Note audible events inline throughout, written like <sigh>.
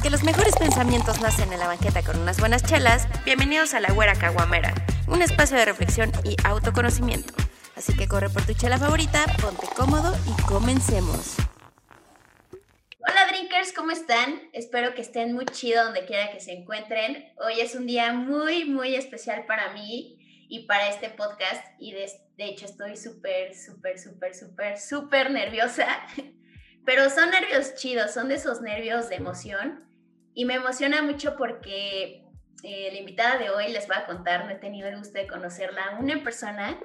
Porque los mejores pensamientos nacen en la banqueta con unas buenas chelas, bienvenidos a La Güera Caguamera, un espacio de reflexión y autoconocimiento. Así que corre por tu chela favorita, ponte cómodo y comencemos. Hola drinkers, ¿cómo están? Espero que estén muy chido donde quiera que se encuentren. Hoy es un día muy, muy especial para mí y para este podcast y de, de hecho estoy súper, súper, súper, súper, súper nerviosa <laughs> Pero son nervios chidos, son de esos nervios de emoción. Y me emociona mucho porque eh, la invitada de hoy les va a contar, no he tenido el gusto de conocerla una en persona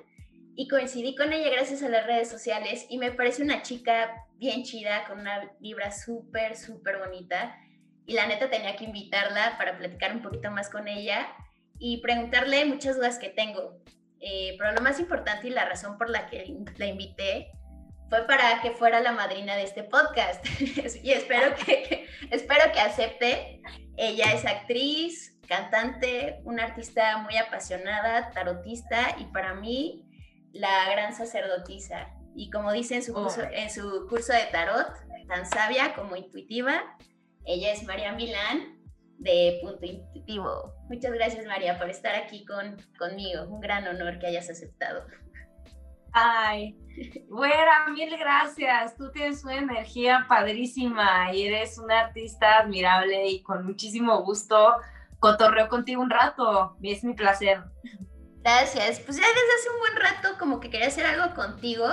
y coincidí con ella gracias a las redes sociales y me parece una chica bien chida, con una vibra súper, súper bonita. Y la neta tenía que invitarla para platicar un poquito más con ella y preguntarle muchas dudas que tengo. Eh, pero lo más importante y la razón por la que la invité fue para que fuera la madrina de este podcast <laughs> y espero que, espero que acepte. Ella es actriz, cantante, una artista muy apasionada, tarotista y para mí la gran sacerdotisa. Y como dice en su curso, oh. en su curso de tarot, tan sabia como intuitiva, ella es María Milán de Punto Intuitivo. Muchas gracias María por estar aquí con, conmigo. Un gran honor que hayas aceptado. Ay, Güera, mil gracias. Tú tienes una energía padrísima y eres una artista admirable y con muchísimo gusto cotorreo contigo un rato. Es mi placer. Gracias. Pues ya desde hace un buen rato como que quería hacer algo contigo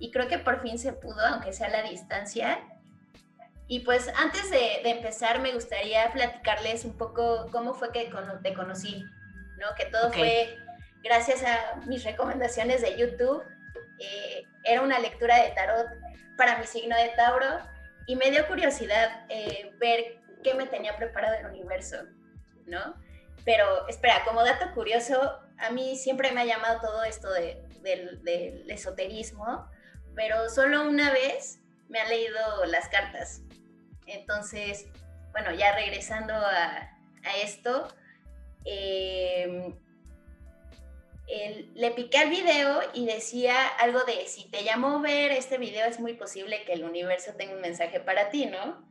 y creo que por fin se pudo, aunque sea a la distancia. Y pues antes de, empezar me gustaría platicarles un poco cómo fue que te conocí, ¿no? Que todo fue gracias a mis recomendaciones de YouTube eh, era una lectura de tarot para mi signo de Tauro y me dio curiosidad eh, ver qué me tenía preparado el universo, ¿no? Pero espera, como dato curioso, a mí siempre me ha llamado todo esto de, del, esoterismo, pero solo una vez me han leído las cartas. Entonces, bueno, ya regresando a, a esto, eh, le piqué al video y decía algo de, si te llamó ver este video es muy posible que el universo tenga un mensaje para ti, ¿no?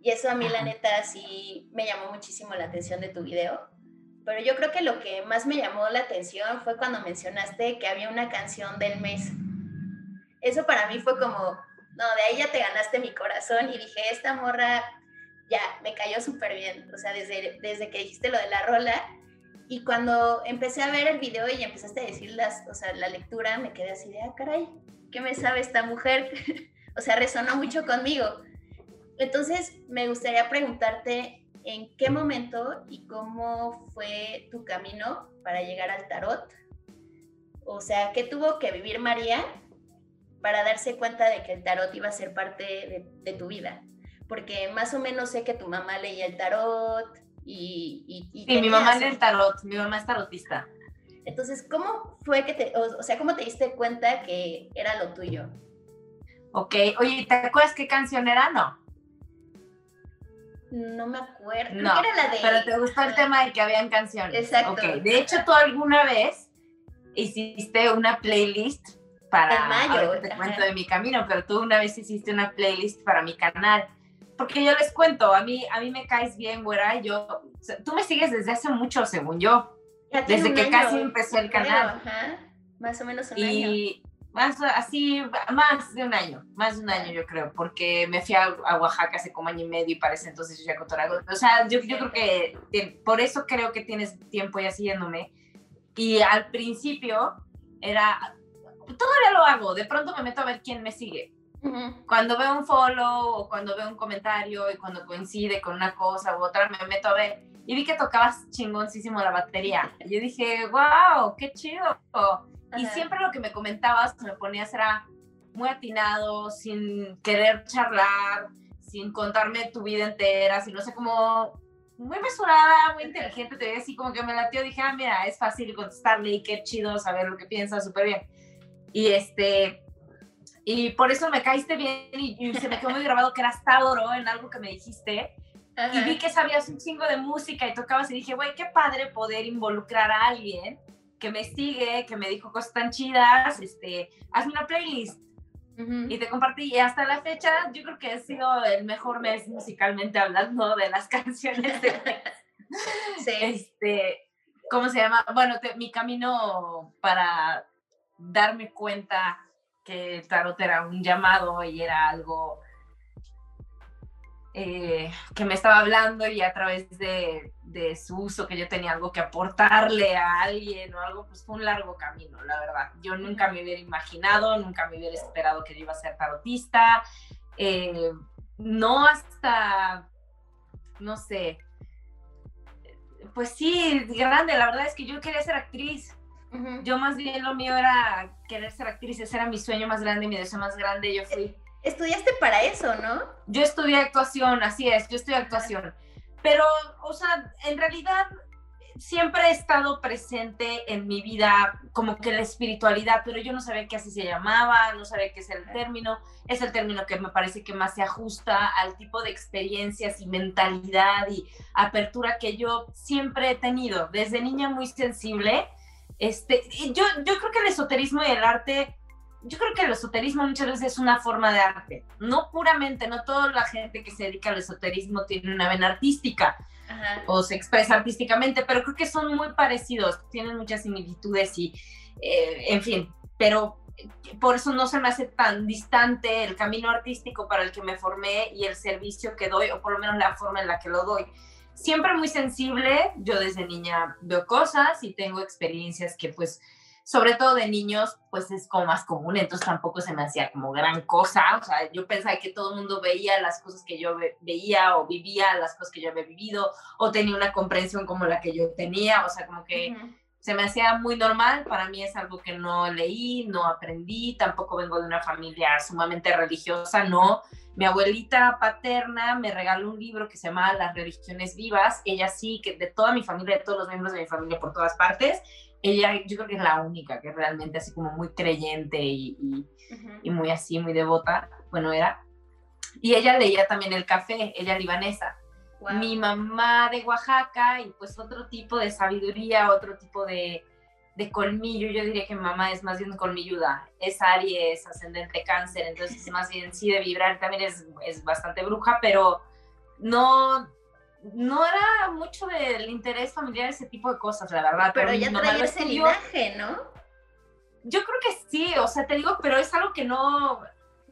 Y eso a mí la neta sí me llamó muchísimo la atención de tu video. Pero yo creo que lo que más me llamó la atención fue cuando mencionaste que había una canción del mes. Eso para mí fue como, no, de ahí ya te ganaste mi corazón y dije, esta morra ya me cayó súper bien. O sea, desde, desde que dijiste lo de la rola, y cuando empecé a ver el video y empezaste a decir las, o sea, la lectura, me quedé así de, ah, caray, ¿qué me sabe esta mujer? <laughs> o sea, resonó mucho conmigo. Entonces, me gustaría preguntarte en qué momento y cómo fue tu camino para llegar al tarot. O sea, ¿qué tuvo que vivir María para darse cuenta de que el tarot iba a ser parte de, de tu vida? Porque más o menos sé que tu mamá leía el tarot, y, y, mi mamá es el tarot, mi mamá es tarotista. Entonces, ¿cómo fue que te, o, sea, cómo te diste cuenta que era lo tuyo? Ok, oye, ¿te acuerdas qué canción era? No. No me acuerdo. No, era la de... pero te gustó el tema de que habían canciones. Exacto. Ok, de hecho, tú alguna vez hiciste una playlist para... mayo. Te cuento de mi camino, pero tú una vez hiciste una playlist para mi canal porque yo les cuento, a mí, a mí me caes bien, güera, yo, tú me sigues desde hace mucho, según yo, desde que casi empecé el canal. Más o menos un y Más, así, más de un año, más de un año yo creo, porque me fui a, Oaxaca hace como año y medio y parece entonces yo ya cotorago. O sea, yo, yo creo que por eso creo que tienes tiempo ya siguiéndome. Y al principio era, todavía lo hago, de pronto me meto a ver quién me sigue cuando veo un follow o cuando veo un comentario y cuando coincide con una cosa u otra, me meto a ver y vi que tocabas chingoncísimo la batería. Y yo dije, wow, qué chido. Y siempre lo que me comentabas, me ponías era muy atinado, sin querer charlar, sin contarme tu vida entera, sino no sé, como muy mesurada, muy inteligente, te veía así como que me latió, dije, ah, mira, es fácil contestarle y qué chido saber lo que piensa, súper bien. Y este, y por eso me caíste bien y, se me quedó muy grabado que eras Tauro en algo que me dijiste. Y vi que sabías un chingo de música y tocabas y dije, güey, qué padre poder involucrar a alguien que me sigue, que me dijo cosas tan chidas, este, hazme una playlist. y te compartí. Y hasta la fecha, yo creo que ha sido el mejor mes musicalmente hablando de las <laughs> canciones de Sí. Este, ¿cómo se llama? Bueno, te- mi camino para darme cuenta que el tarot era un llamado y era algo eh, que me estaba hablando y a través de, su uso que yo tenía algo que aportarle a alguien o algo, pues fue un largo camino, la verdad. Yo nunca me hubiera imaginado, nunca me hubiera esperado que yo iba a ser tarotista. eh, no hasta, no sé, pues sí, grande, la verdad es que yo quería ser actriz. Ujú. Yo más bien lo mío era querer ser actriz, ese era mi sueño más grande, mi deseo más grande. Yo fui Estudiaste para eso, ¿no? yo estudié actuación, así es, yo estudié actuación. Pero, o sea, en realidad siempre he estado presente en mi vida como que la espiritualidad, pero yo no sabía que así se llamaba, no sabía qué es el término. Es el término que me parece que más se ajusta al tipo de experiencias y mentalidad y apertura que yo siempre he tenido. Desde niña muy sensible. Este, yo, yo creo que el esoterismo y el arte yo creo que el esoterismo muchas veces es una forma de arte, no puramente, no toda la gente que se dedica al esoterismo tiene una vena artística Ajá. o se expresa artísticamente, pero creo que son muy parecidos, tienen muchas similitudes y, eh, en fin, pero por eso no se me hace tan distante el camino artístico para el que me formé y el servicio que doy, o por lo menos la forma en la que lo doy. Siempre muy sensible, yo desde niña veo cosas y tengo experiencias que pues sobre todo de niños, pues es como más común, entonces tampoco se me hacía como gran cosa, o sea, yo pensaba que todo el mundo veía las cosas que yo ve- veía o vivía las cosas que yo había vivido o tenía una comprensión como la que yo tenía, o sea, como que. Se me hacía muy normal, para mí es algo que no leí, no aprendí, tampoco vengo de una familia sumamente religiosa, no. Mi abuelita paterna me regaló un libro que se llama Las religiones vivas, ella sí, que de toda mi familia, de todos los miembros de mi familia por todas partes, ella yo creo que es la única que realmente así como muy creyente y, y- Ujú. y muy así, muy devota, bueno, era. Y ella leía también el café, ella libanesa Mi mamá de Oaxaca y pues otro tipo de sabiduría, otro tipo de, de colmillo. Yo diría que mi mamá es más bien colmilluda, es Aries, ascendente cáncer, entonces es <laughs> más bien sí de vibrar, también es, es bastante bruja, pero no, no era mucho del interés familiar ese tipo de cosas, la verdad. Pero mi ya traía ese linaje, ¿no? Yo creo que sí, o sea, te digo, pero es algo que no,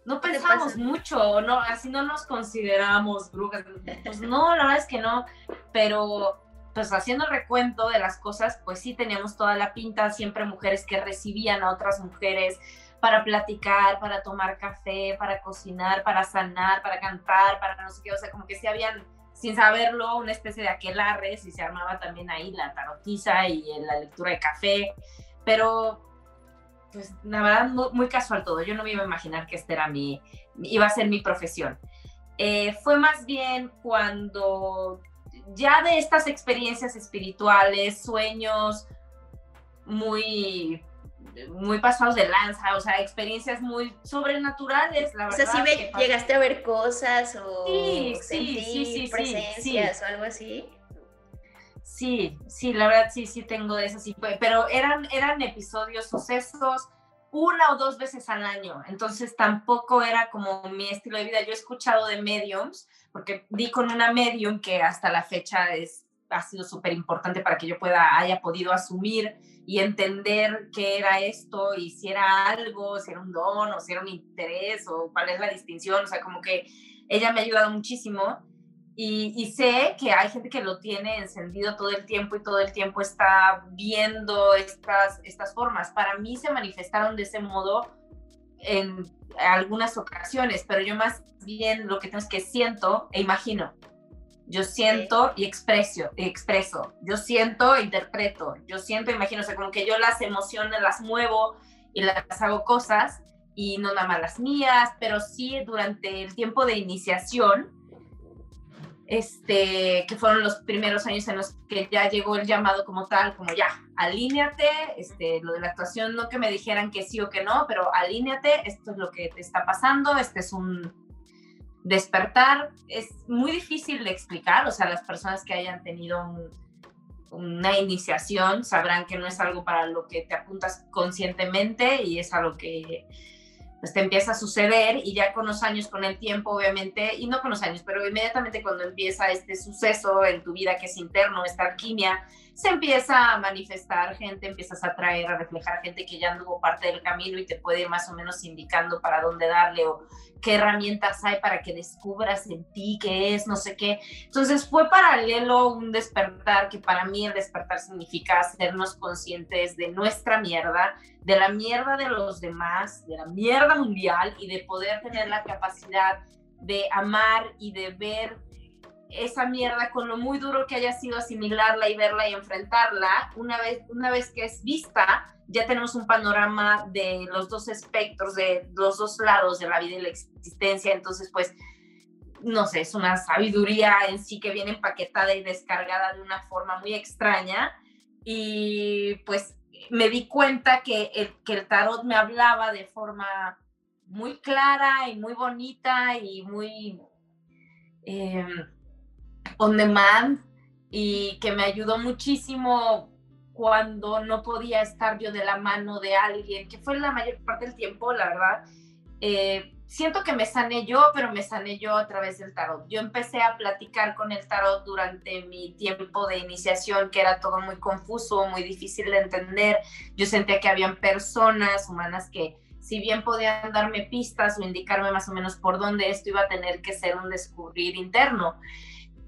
no ¿Qué te pensamos mucho, no, así no nos consideramos brujas. Pues no, la verdad es que no, pero pues haciendo recuento de las cosas, pues sí teníamos toda la pinta, siempre mujeres que recibían a otras mujeres para platicar, para tomar café, para cocinar, para sanar, para cantar, para no sé qué, o sea, como que sí habían, sin saberlo, una especie de aquelarres y se armaba también ahí la tarotiza y la lectura de café, pero pues la verdad muy, muy casual todo, yo no me iba a imaginar que este era mi, iba a ser mi profesión. Eh, fue más bien cuando ya de estas experiencias espirituales, sueños muy muy pasados de lanza, o sea, experiencias muy sobrenaturales, la O verdad. sea, si pas- llegaste a ver cosas o Sí, sí, sentir sí, sí, sí, presencias o algo así. Sí, sí, la verdad sí, sí tengo de esas, pero eran, eran episodios, sucesos, una o dos veces al año, entonces tampoco era como mi estilo de vida. Yo he escuchado de mediums, porque di con una medium que hasta la fecha es, ha sido súper importante para que yo pueda, haya podido asumir y entender qué era esto y si era algo, si era un don o si era un interés o cuál es la distinción, o sea, como que ella me ha ayudado muchísimo y, sé que hay gente que lo tiene encendido todo el tiempo y todo el tiempo está viendo estas, estas formas. Para mí se manifestaron de ese modo en algunas ocasiones, pero yo más bien lo que tengo es que siento e imagino. Yo siento y expreso, expreso. Yo siento e interpreto. Yo siento, e imagino. O sea, como que yo las emociones las muevo y las hago cosas y no nada más las mías, pero sí durante el tiempo de iniciación, este, que fueron los primeros años en los que ya llegó el llamado como tal, como ya, alíñate, este, lo de la actuación, no que me dijeran que sí o que no, pero alíñate, esto es lo que te está pasando, este es un despertar, es muy difícil de explicar, o sea, las personas que hayan tenido un- una iniciación sabrán que no es algo para lo que te apuntas conscientemente y es algo que pues te empieza a suceder y ya con los años, con el tiempo, obviamente, y no con los años, pero inmediatamente cuando empieza este suceso en tu vida que es interno, esta alquimia, se empieza a manifestar gente, empiezas a atraer, a reflejar gente que ya anduvo parte del camino y te puede más o menos indicando para dónde darle o qué herramientas hay para que descubras en ti qué es, no sé qué. Entonces fue paralelo un despertar, que para mí el despertar significa hacernos conscientes de nuestra mierda, de la mierda de los demás, de la mierda mundial y de poder tener la capacidad de amar y de ver esa mierda con lo muy duro que haya sido asimilarla y verla y enfrentarla, una vez, una vez que es vista, ya tenemos un panorama de los dos espectros, de los dos lados de la vida y la existencia. Entonces, pues, no sé, es una sabiduría en sí que viene empaquetada y descargada de una forma muy extraña. Y pues me di cuenta que el, que el tarot me hablaba de forma muy clara y muy bonita y muy... Eh, on demand y que me ayudó muchísimo cuando no podía estar yo de la mano de alguien, que fue la mayor parte del tiempo, la verdad. Eh, siento que me sané yo, pero me sané yo a través del tarot. Yo empecé a platicar con el tarot durante mi tiempo de iniciación, que era todo muy confuso, muy difícil de entender. Yo sentía que habían personas humanas que, si bien podían darme pistas o indicarme más o menos por dónde esto iba a tener que ser un descubrir interno.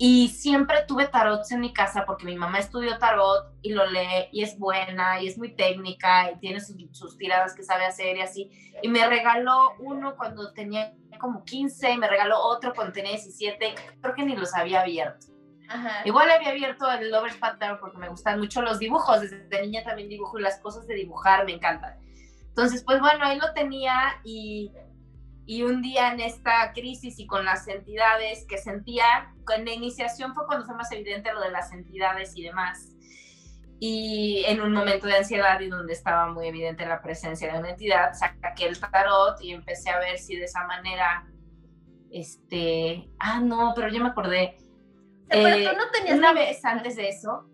Y siempre tuve tarots en mi casa porque mi mamá estudió tarot y lo lee y es buena y es muy técnica y tiene sus, tiradas que sabe hacer y así. Y me regaló uno cuando tenía como 15 y me regaló otro cuando tenía 17. Creo que ni los había abierto. Igual había abierto el Lover's Pattern porque me gustan mucho los dibujos. Desde niña también dibujo y las cosas de dibujar me encantan. Entonces, pues bueno, ahí lo tenía y y un día en esta crisis y con las entidades que sentía, con la iniciación fue cuando fue más evidente lo de las entidades y demás. Y en un momento de ansiedad y donde estaba muy evidente la presencia de una entidad, saqué el tarot y empecé a ver si de esa manera, este, ah, no, pero yo me acordé. Pero tú no tenías una vez antes de eso,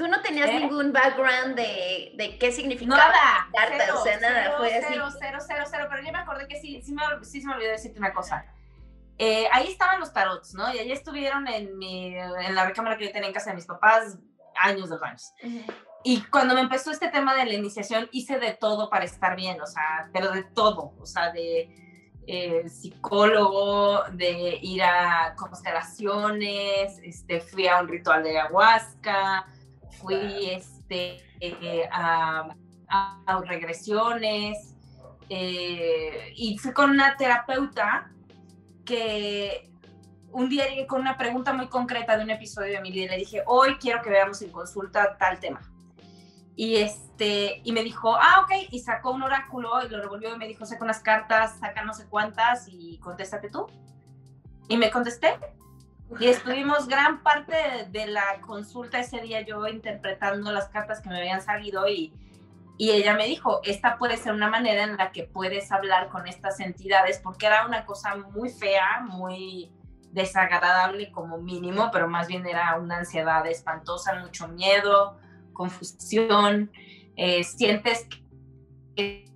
Tú no tenías ¿Eh? ningún background de, de qué significaba nada, carta, o sea, nada, fue así. Cero, cero, cero, cero, pero yo me acordé que sí, sí, me, sí se me olvidó decirte una cosa. Eh, ahí estaban los tarots, ¿no? Y allí estuvieron en, mi, en la recámara que yo tenía en casa de mis papás años, dos años. Y cuando me empezó este tema de la iniciación, hice de todo para estar bien, o sea, pero de todo, o sea, de eh, psicólogo, de ir a constelaciones, este, fui a un ritual de ayahuasca, fui este, eh, a, regresiones eh, y fui con una terapeuta que un día llegué con una pregunta muy concreta de un episodio de mi vida y le dije, hoy quiero que veamos en consulta tal tema. Y, este, y me dijo, ah, ok, y sacó un oráculo y lo revolvió y me dijo, saca unas cartas, saca no sé cuántas y contéstate tú. Y me contesté y estuvimos gran parte de, la consulta ese día yo interpretando las cartas que me habían salido y, y ella me dijo, esta puede ser una manera en la que puedes hablar con estas entidades, porque era una cosa muy fea, muy desagradable como mínimo, pero más bien era una ansiedad espantosa, mucho miedo, confusión, eh, sientes que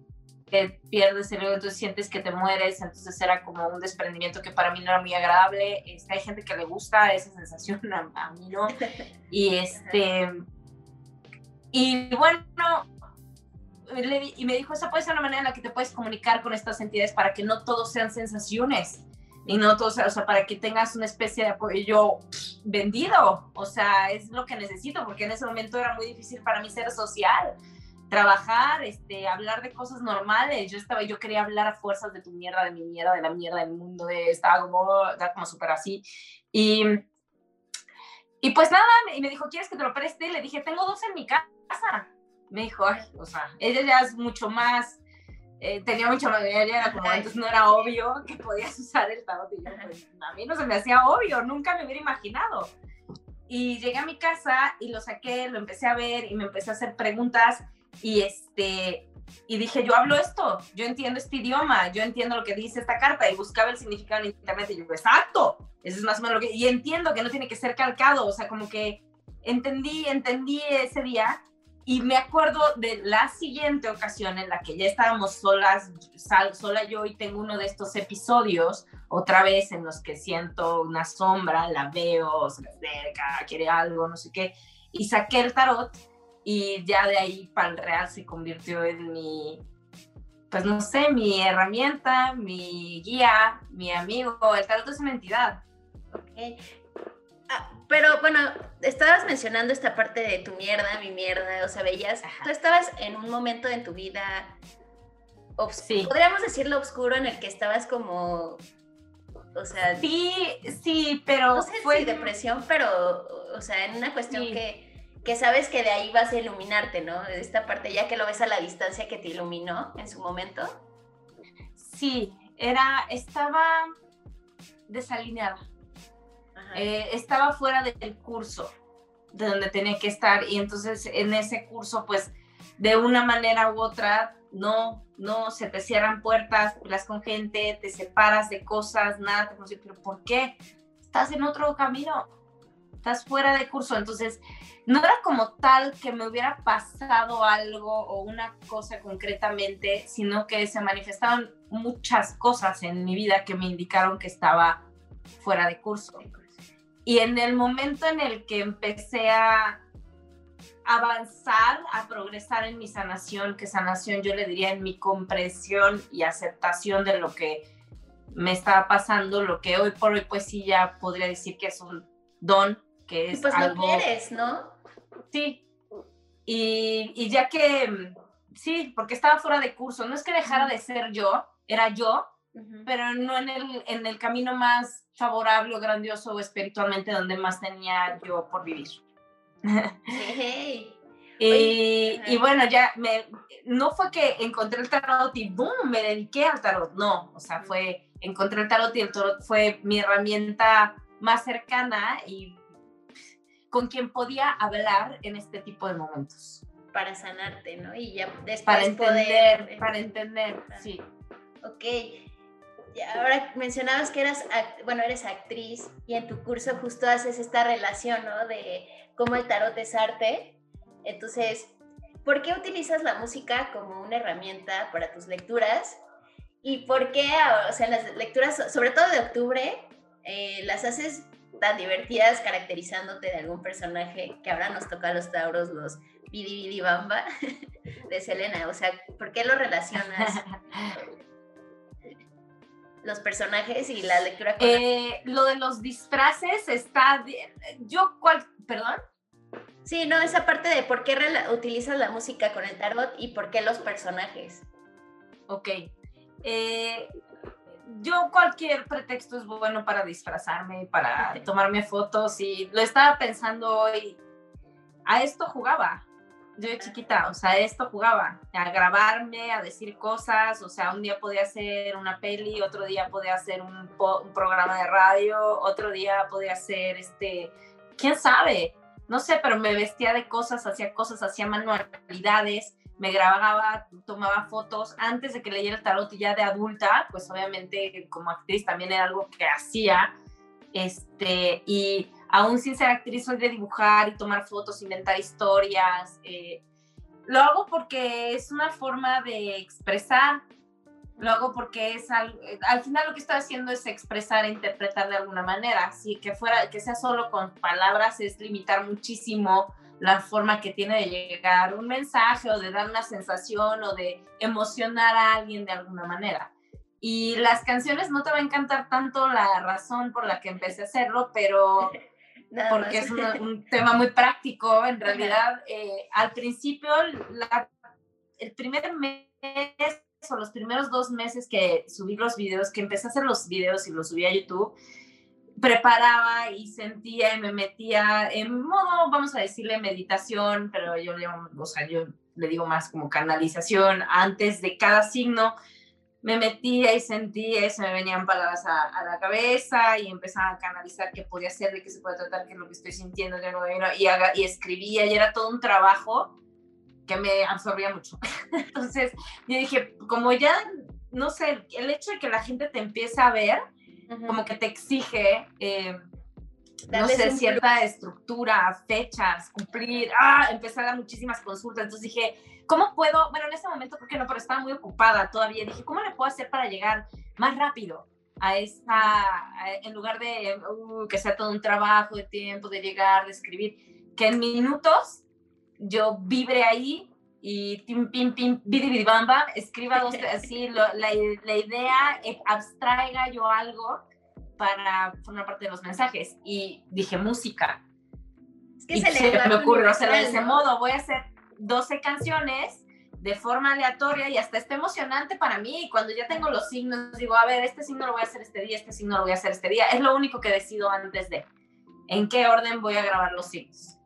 pierdes el ego, entonces sientes que te mueres, entonces era como un desprendimiento que para mí no era muy agradable. Este, hay gente que le gusta esa sensación, <laughs> a, mí no. Y este, y bueno, y me dijo, esa puede ser una manera en la que te puedes comunicar con estas entidades para que no todos sean sensaciones y no todos, o sea, para que tengas una especie de apoyo vendido, o sea, es lo que necesito, porque en ese momento era muy difícil para mí ser social trabajar, este, hablar de cosas normales. Yo estaba, yo quería hablar a fuerzas de tu mierda, de mi mierda, de la mierda del mundo, de, estaba como, estaba como súper así. Y, y pues nada, y me dijo, ¿quieres que te lo preste? Le dije, tengo dos en mi casa. Me dijo, Ay, o sea, ella ya es mucho más, eh, tenía mucho más, era como, entonces no era obvio que podías usar el tarot. Y yo, pues, a mí no se me hacía obvio, nunca me hubiera imaginado. Y llegué a mi casa y lo saqué, lo empecé a ver y me empecé a hacer preguntas y este y dije, yo hablo esto, yo entiendo este idioma, yo entiendo lo que dice esta carta y buscaba el significado en internet y yo, exacto, eso es más o menos lo que, y entiendo que no tiene que ser calcado, o sea, como que entendí, entendí ese día y me acuerdo de la siguiente ocasión en la que ya estábamos solas, sola yo y tengo uno de estos episodios, otra vez en los que siento una sombra, la veo, se acerca, quiere algo, no sé qué, y saqué el tarot y ya de ahí para el real se convirtió en mi, pues no sé, mi herramienta, mi guía, mi amigo, el tarot es una entidad. Okay. Ah, pero bueno, estabas mencionando esta parte de tu mierda, mi mierda, o sea, veías, tú estabas en un momento en tu vida, sí. podríamos decirlo oscuro, en el que estabas como, o sea... Sí, sí, pero... No sé fue... si depresión, pero, o sea, en una cuestión que, que sabes que de ahí vas a iluminarte, ¿no? De esta parte, ya que lo ves a la distancia que te iluminó en su momento. Sí, era, estaba desalineada eh, estaba fuera del curso de donde tenía que estar y entonces en ese curso pues de una manera u otra no, no, se te cierran puertas, hablas con gente, te separas de cosas, nada, te pero ¿por qué? Estás en otro camino, estás fuera de curso, entonces no era como tal que me hubiera pasado algo o una cosa concretamente, sino que se manifestaban muchas cosas en mi vida que me indicaron que estaba fuera de curso. Y en el momento en el que empecé a avanzar, a progresar en mi sanación, que sanación yo le diría en mi comprensión y aceptación de lo que me estaba pasando, lo que hoy por hoy pues sí ya podría decir que es un don, que es pues algo... lo quieres, ¿no? Sí. Y, y ya que, sí, porque estaba fuera de curso, no es que dejara de ser yo, era yo, pero no en el, en el camino más favorable o grandioso o espiritualmente donde más tenía yo por vivir. <laughs> y, y, bueno, ya me, no fue que encontré el tarot y boom, me dediqué al tarot, no, o sea, fue, encontré el tarot y el tarot fue mi herramienta más cercana y con quien podía hablar en este tipo de momentos. Para sanarte, ¿no? Y ya después para entender, Para entender, sí. Ok, ahora mencionabas que eras, bueno, eres actriz y en tu curso justo haces esta relación, ¿no? De cómo el tarot es arte. Entonces, ¿por qué utilizas la música como una herramienta para tus lecturas? ¿Y por qué, o sea, las lecturas, sobre todo de octubre, eh, las haces tan divertidas caracterizándote de algún personaje que ahora nos toca a los tauros, los Bidi Bidi Bamba <laughs> de Selena? O sea, ¿por qué lo relacionas <laughs> los personajes y la lectura. Eh, lo de los disfraces está. Yo, ¿cuál? ¿Perdón? Sí, no, esa parte de por qué utilizas la música con el tarot y por qué los personajes. Ok. Eh, yo cualquier pretexto es bueno para disfrazarme, para <laughs> tomarme fotos y lo estaba pensando hoy. A esto jugaba yo de chiquita, o sea, esto jugaba, a grabarme, a decir cosas, o sea, un día podía hacer una peli, otro día podía hacer un, un programa de radio, otro día podía hacer, este, quién sabe, no sé, pero me vestía de cosas, hacía cosas, hacía manualidades, me grababa, tomaba fotos antes de que leyera el tarot y ya de adulta, pues obviamente como actriz también era algo que hacía, este, y aún sin ser actriz, soy de dibujar y tomar fotos, inventar historias. Eh, lo hago porque es una forma de expresar, lo hago porque es al, al, final lo que estoy haciendo es expresar e interpretar de alguna manera. Si que fuera, que sea solo con palabras es limitar muchísimo la forma que tiene de llegar un mensaje o de dar una sensación o de emocionar a alguien de alguna manera. Y las canciones no te va a encantar tanto la razón por la que empecé a hacerlo, pero <laughs> porque es un, tema muy práctico. En realidad, eh, al principio, el primer mes o los primeros dos meses que subí los videos, que empecé a hacer los videos y los subí a YouTube, preparaba y sentía y me metía en modo, vamos a decirle, meditación, pero yo, o sea, yo le digo más como canalización antes de cada signo me metía y sentía y se me venían palabras a, la cabeza y empezaba a canalizar qué podía ser, de qué se puede tratar, qué es lo que estoy sintiendo, y, haga, y escribía y era todo un trabajo que me absorbía mucho. <laughs> Entonces yo dije, como ya, no sé, el hecho de que la gente te empiece a ver, como que te exige, eh, no sé, cierta estructura, fechas, cumplir, ah, empezar a muchísimas consultas. Entonces dije, ¿cómo puedo? Bueno, en ese momento creo que no, pero estaba muy ocupada todavía. Dije, ¿cómo le puedo hacer para llegar más rápido a esa, en lugar de uh, que sea todo un trabajo de tiempo, de llegar, de escribir, que en minutos yo vibre ahí y pim, pim, pim, bidi, bamba, escriba dos, <laughs> así, la, la idea, eh, abstraiga yo algo para formar parte de los mensajes. Y dije, música. Es que se, me ocurrió hacer de ese modo. Voy a hacer 12 canciones de forma aleatoria y hasta está emocionante para mí. Y cuando ya tengo los signos, digo, a ver, este signo lo voy a hacer este día, este signo lo voy a hacer este día. Es lo único que decido antes de en qué orden voy a grabar los signos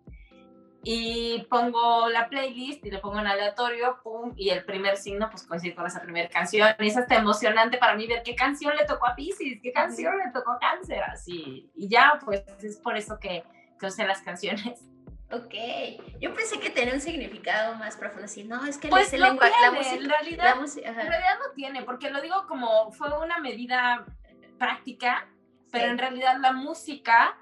y pongo la playlist y le pongo en aleatorio, pum, y el primer signo pues coincide con esa primera canción. Y es hasta emocionante para mí ver qué canción le tocó a Pisces, qué canción le tocó a Cáncer, así. Y ya, pues es por eso que, que usé las canciones. <laughs> Ok, yo pensé que tenía un significado más profundo, así, no, es que pues la música, en realidad, en realidad no tiene, porque lo digo como fue una medida práctica, pero en realidad la música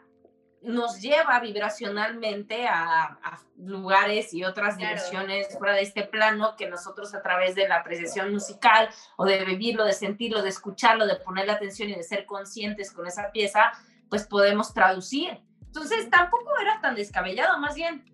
nos lleva vibracionalmente a, lugares y otras dimensiones fuera de este plano que nosotros a través de la apreciación musical o de vivirlo, de sentirlo, de escucharlo, de ponerle atención y de ser conscientes con esa pieza, pues podemos traducir. Entonces tampoco era tan descabellado, más bien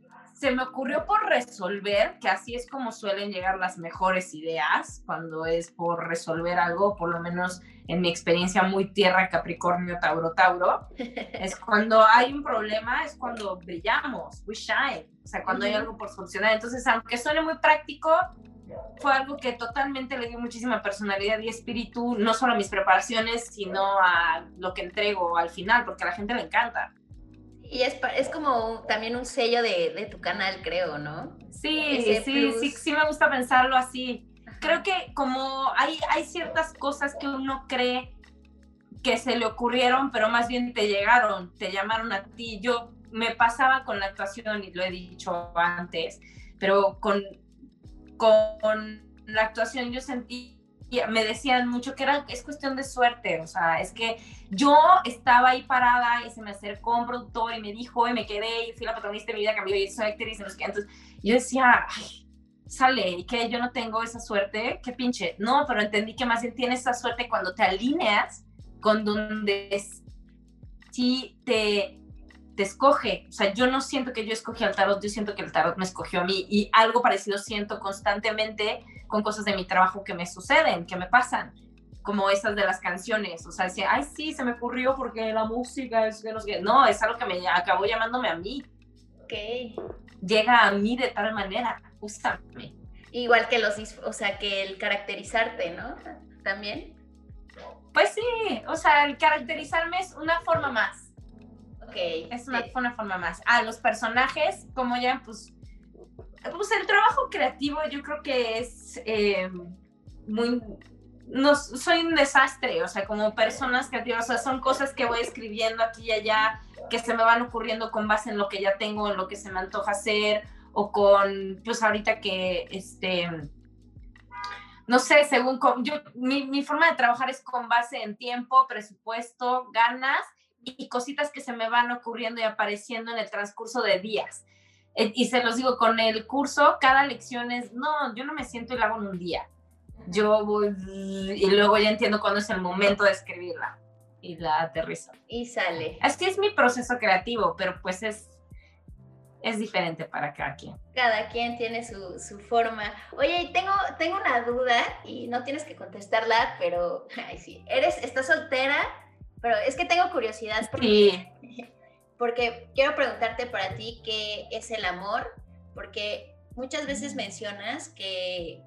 se me ocurrió por resolver, que así es como suelen llegar las mejores ideas, cuando es por resolver algo, por lo menos en mi experiencia muy tierra, Capricornio, Tauro, Tauro, <laughs> es cuando hay un problema, es cuando brillamos, we shine, o sea, cuando hay algo por solucionar. Entonces, aunque suene muy práctico, fue algo que totalmente le dio muchísima personalidad y espíritu, no solo a mis preparaciones, sino a lo que entrego al final, porque a la gente le encanta. Y es, es como también un sello de, de, tu canal, creo, ¿no? Sí, sí, sí, sí me gusta pensarlo así. Creo que como hay, hay ciertas cosas que uno cree que se le ocurrieron, pero más bien te llegaron, te llamaron a ti. Yo me pasaba con la actuación, y lo he dicho antes, pero con, con la actuación yo sentí me decían mucho que era, es cuestión de suerte, o sea, es que yo estaba ahí parada y se me acercó un productor y me dijo y me quedé y fui la protagonista de mi vida, cambió y soy actriz y no sé qué. Entonces yo decía, sale y que yo no tengo esa suerte, qué pinche. No, pero entendí que más bien tienes esa suerte cuando te alineas con donde sí te, te escoge. O sea, yo no siento que yo escogí al tarot, yo siento que el tarot me escogió a mí y algo parecido siento constantemente con cosas de mi trabajo que me suceden, que me pasan, como esas de las canciones. O sea, decía, ay, sí, se me ocurrió porque la música es que no No, es algo que me acabó llamándome a mí. Ok. Llega a mí de tal manera, úsame. Igual que los, o sea, que el caracterizarte, ¿no? También. Pues sí, o sea, el caracterizarme es una forma más. Ok. Es una, una forma más. Ah, los personajes, como ya, pues, pues el trabajo creativo yo creo que es eh, muy... No, soy un desastre, o sea, como personas creativas, o sea, son cosas que voy escribiendo aquí y allá, que se me van ocurriendo con base en lo que ya tengo, en lo que se me antoja hacer, o con, pues ahorita que, este, no sé, según, yo, mi, mi forma de trabajar es con base en tiempo, presupuesto, ganas y cositas que se me van ocurriendo y apareciendo en el transcurso de días. Eh, y se los digo, con el curso, cada lección es, no, yo no me siento y la hago en un día. Yo voy y luego ya entiendo cuándo es el momento de escribirla y la aterrizo. Y sale. Que es mi proceso creativo, pero pues es, es diferente para cada quien. Cada quien tiene su, su forma. Oye, tengo, tengo una duda y no tienes que contestarla, pero, <laughs> ay, sí, eres, estás soltera, pero es que tengo curiosidad porque... Sí <laughs> porque quiero preguntarte para ti qué es el amor, porque muchas veces mencionas que,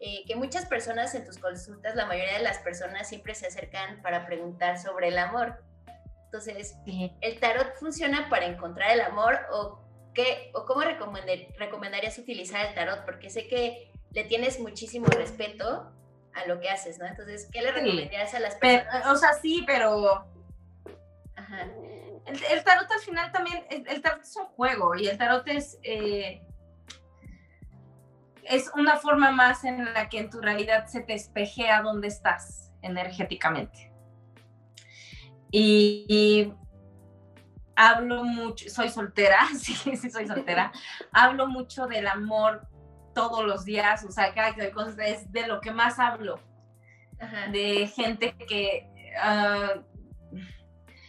eh, que muchas personas en tus consultas, la mayoría de las personas siempre se acercan para preguntar sobre el amor. Entonces, ¿el tarot funciona para encontrar el amor o, qué, o cómo recomendarías utilizar el tarot? Porque sé que le tienes muchísimo respeto a lo que haces, ¿no? Entonces, ¿qué le recomendarías a las personas? o sea, sí, pero... Ajá el, tarot al final también, el, tarot es un juego y el tarot es, eh, es una forma más en la que en tu realidad se te espejea dónde estás energéticamente. Y, hablo mucho, soy soltera, <laughs> sí, sí soy soltera, <laughs> hablo mucho del amor todos los días, o sea, que cosas es de lo que más hablo, de gente que uh,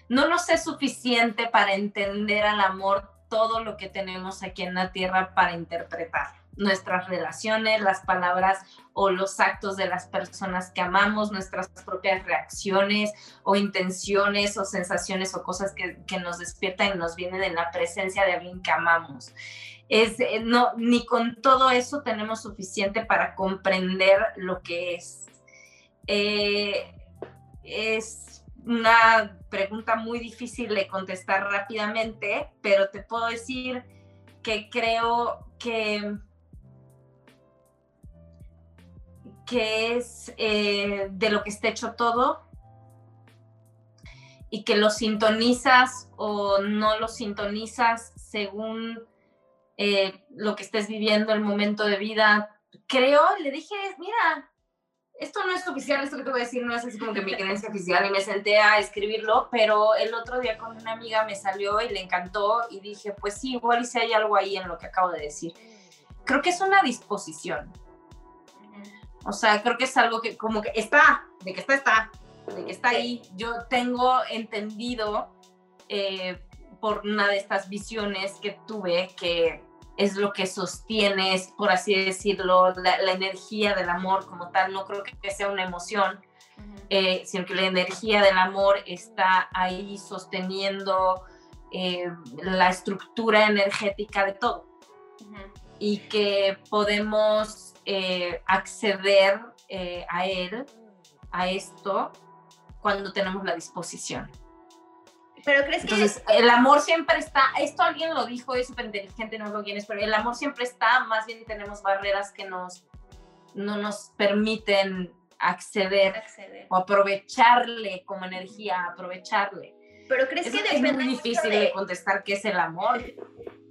no nos es suficiente para entender al amor todo lo que tenemos aquí en la tierra para interpretar nuestras relaciones, las palabras o los actos de las personas que amamos, nuestras propias reacciones o intenciones o sensaciones o cosas que, nos despiertan y nos vienen en la presencia de alguien que amamos. Es, eh, no, ni con todo eso tenemos suficiente para comprender lo que es. Eh, es una pregunta muy difícil de contestar rápidamente, pero te puedo decir que creo que que es eh, de lo que está hecho todo y que lo sintonizas o no lo sintonizas según eh, lo que estés viviendo, el momento de vida. Creo, le dije, mira, esto no es oficial, esto que te voy a decir no es así como que mi creencia oficial y me senté a escribirlo, pero el otro día con una amiga me salió y le encantó y dije, pues sí, igual y si hay algo ahí en lo que acabo de decir. Creo que es una disposición o sea, creo que es algo que como que está, de que está, está, de que está ahí. Yo tengo entendido eh, por una de estas visiones que tuve que es lo que sostiene, por así decirlo, la, energía del amor como tal. No creo que sea una emoción, eh, sino que la energía del amor está ahí sosteniendo eh, la estructura energética de todo. Y que podemos eh, acceder a él, a esto, cuando tenemos la disposición. Pero crees que Entonces, el amor siempre está, esto alguien lo dijo, es súper inteligente, no lo quién pero el amor siempre está, más bien tenemos barreras que nos, no nos permiten acceder, o aprovecharle como energía, aprovecharle. Pero crees que depende es muy difícil de... contestar qué es el amor.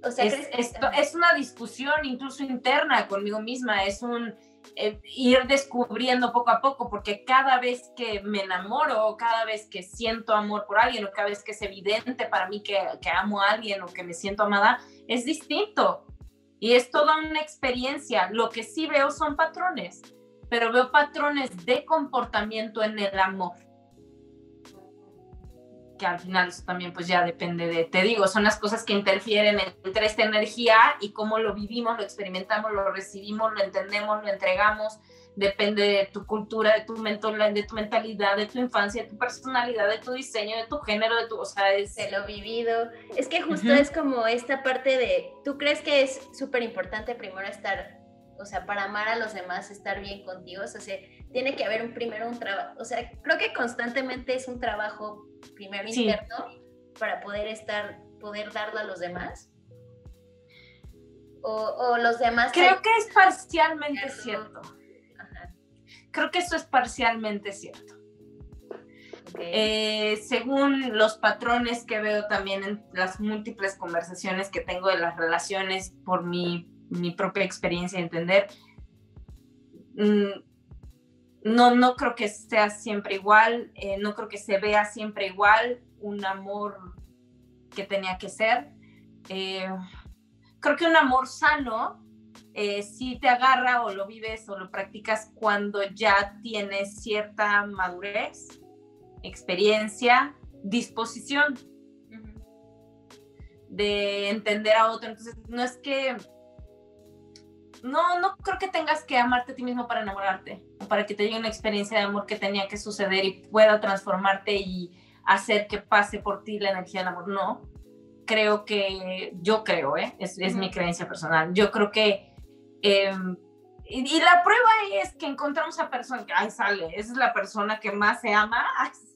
O sea, es, es, una discusión incluso interna conmigo misma, es un eh, ir descubriendo poco a poco, porque cada vez que me enamoro, cada vez que siento amor por alguien, o cada vez que es evidente para mí que, que amo a alguien o que me siento amada, es distinto. Y es toda una experiencia. Lo que sí veo son patrones, pero veo patrones de comportamiento en el amor que al final eso también pues ya depende de, te digo, son las cosas que interfieren entre esta energía y cómo lo vivimos, lo experimentamos, lo recibimos, lo entendemos, lo entregamos, depende de tu cultura, de tu, de tu mentalidad, de tu infancia, de tu personalidad, de tu diseño, de tu género, de tu, o sea, es... De lo vivido. Es que justo es como esta parte de, ¿tú crees que es súper importante primero estar, o sea, para amar a los demás, estar bien contigo? O sea, tiene que haber un primero un trabajo, o sea, creo que constantemente es un trabajo primero interno para poder estar, poder darlo a los demás. O, los demás. Creo que es parcialmente cierto. Creo que eso es parcialmente cierto. Eh, según los patrones que veo también en las múltiples conversaciones que tengo de las relaciones por mi, mi propia experiencia y entender, mm, no, no creo que sea siempre igual, eh, no creo que se vea siempre igual un amor que tenía que ser. Eh, creo que un amor sano eh, sí te agarra o lo vives o lo practicas cuando ya tienes cierta madurez, experiencia, disposición de entender a otro. Entonces, no es que no, no creo que tengas que amarte a ti mismo para enamorarte, o para que te llegue una experiencia de amor que tenía que suceder y pueda transformarte y hacer que pase por ti la energía del amor. No, creo que, yo creo, ¿eh? es, es mi creencia personal, yo creo que, em, y, la prueba es que encontramos a persona que, ay, sale, esa es la persona que más se ama, <laughs>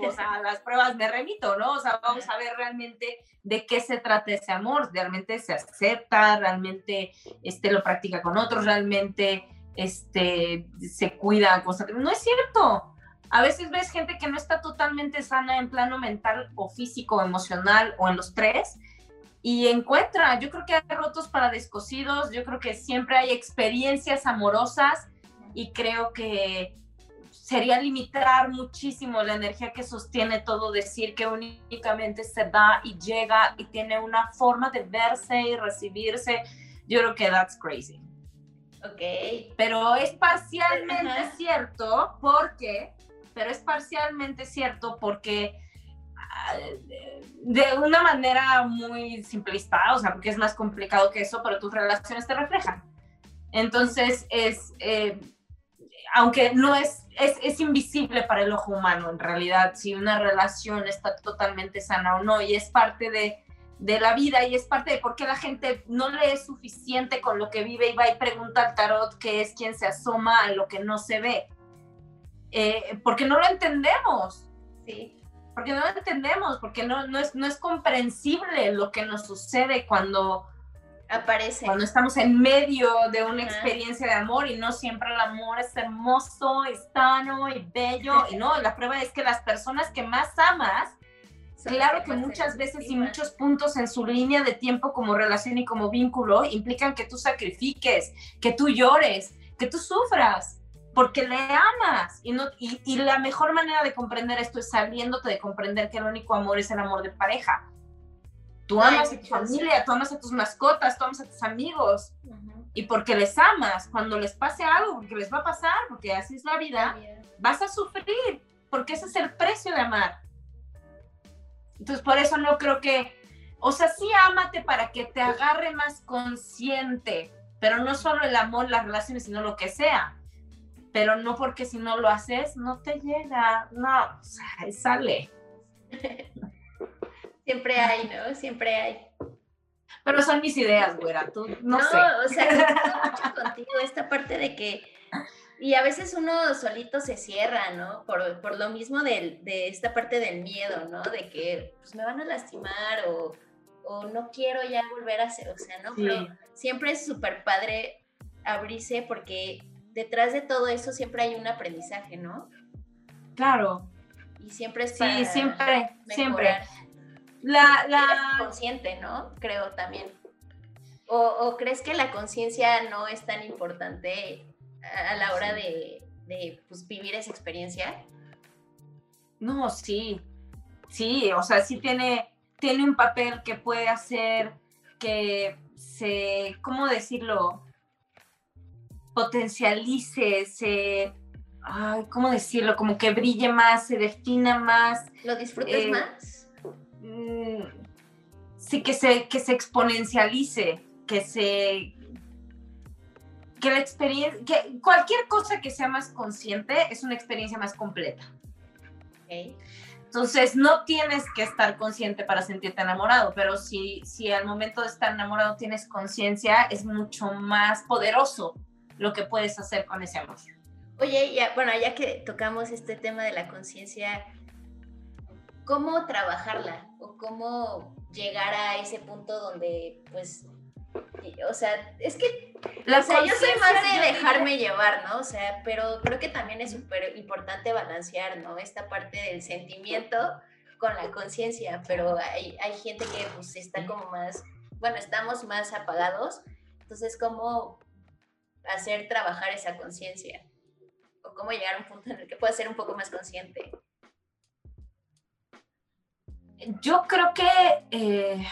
o sea, las pruebas me remito, ¿no? O sea, vamos a ver realmente de qué se trata ese amor, realmente se acepta, realmente este, lo practica con otros, realmente este, se cuida constantemente. No es cierto. A veces ves gente que no está totalmente sana en plano mental o físico, emocional o en los tres y encuentra, yo creo que hay rotos para descosidos, yo creo que siempre hay experiencias amorosas y creo que sería limitar muchísimo la energía que sostiene todo, decir que únicamente se da y llega y tiene una forma de verse y recibirse. Yo creo que that's crazy. Ok. Pero es parcialmente cierto porque, pero es parcialmente cierto porque ah, de una manera muy simplista, o sea, porque es más complicado que eso, pero tus relaciones te reflejan. Entonces, es, eh, aunque no es, es, es, invisible para el ojo humano, en realidad, si una relación está totalmente sana o no, y es parte de, de la vida y es parte de por qué la gente no le es suficiente con lo que vive y va y pregunta al tarot que es quien se asoma a lo que no se ve. Eh, porque no lo entendemos. Sí. Porque no lo entendemos, porque no, no, es, no es comprensible lo que nos sucede cuando aparece. Cuando estamos en medio de una experiencia de amor y no siempre el amor es hermoso, es sano y bello. y no, la prueba es que las personas que más amas <laughs> Claro que muchas veces y muchos puntos en su línea de tiempo como relación y como vínculo implican que tú sacrifiques, que tú llores, que tú sufras, porque le amas. Y, no, y, la mejor manera de comprender esto es sabiéndote de comprender que el único amor es el amor de pareja. Tú amas a tu familia, tú amas a tus mascotas, tú amas a tus amigos. Y porque les amas, cuando les pase algo, porque les va a pasar, porque así es la vida, vas a sufrir, porque ese es el precio de amar. Entonces, por eso no creo que, o sea, sí ámate para que te agarre más consciente, pero no solo el amor, las relaciones, sino lo que sea. Pero no porque si no lo haces, no te llega, no, o sea, sale. <laughs> Siempre hay, ¿no? Siempre hay. Pero son mis ideas, güera, tú no, sé. No, o sea, mucho contigo esta parte de que y a veces uno solito se cierra, ¿no? Por, por lo mismo de, de, esta parte del miedo, ¿no? De que pues, me van a lastimar o, o, no quiero ya volver a hacer, o sea, ¿no? Pero siempre es súper padre abrirse porque detrás de todo eso siempre hay un aprendizaje, ¿no? Claro. Y siempre es para Sí, siempre, siempre. La, la... consciente, ¿no? Creo también. O, ¿O crees que la conciencia no es tan importante a la hora de, pues, vivir esa experiencia? No, sí, sí, o sea, sí tiene, tiene un papel que puede hacer que se, ¿cómo decirlo? Potencialice, se, ay, ¿cómo decirlo? Como que brille más, se defina más. ¿Lo disfrutes eh, más? Mm, sí, que se, que se exponencialice, que se, que la experiencia, que cualquier cosa que sea más consciente es una experiencia más completa. Entonces, no tienes que estar consciente para sentirte enamorado, pero si, si al momento de estar enamorado tienes conciencia, es mucho más poderoso lo que puedes hacer con ese amor. Oye, ya, bueno, ya que tocamos este tema de la conciencia, ¿cómo trabajarla? ¿O cómo llegar a ese punto donde, pues, o sea, es que o sea, yo soy más de dejarme llevar, ¿no? O sea, pero creo que también es súper importante balancear, ¿no? Esta parte del sentimiento con la conciencia, pero hay, hay gente que pues está como más, bueno, estamos más apagados, entonces, ¿cómo hacer trabajar esa conciencia? ¿O cómo llegar a un punto en el que pueda ser un poco más consciente? Yo creo que... Eh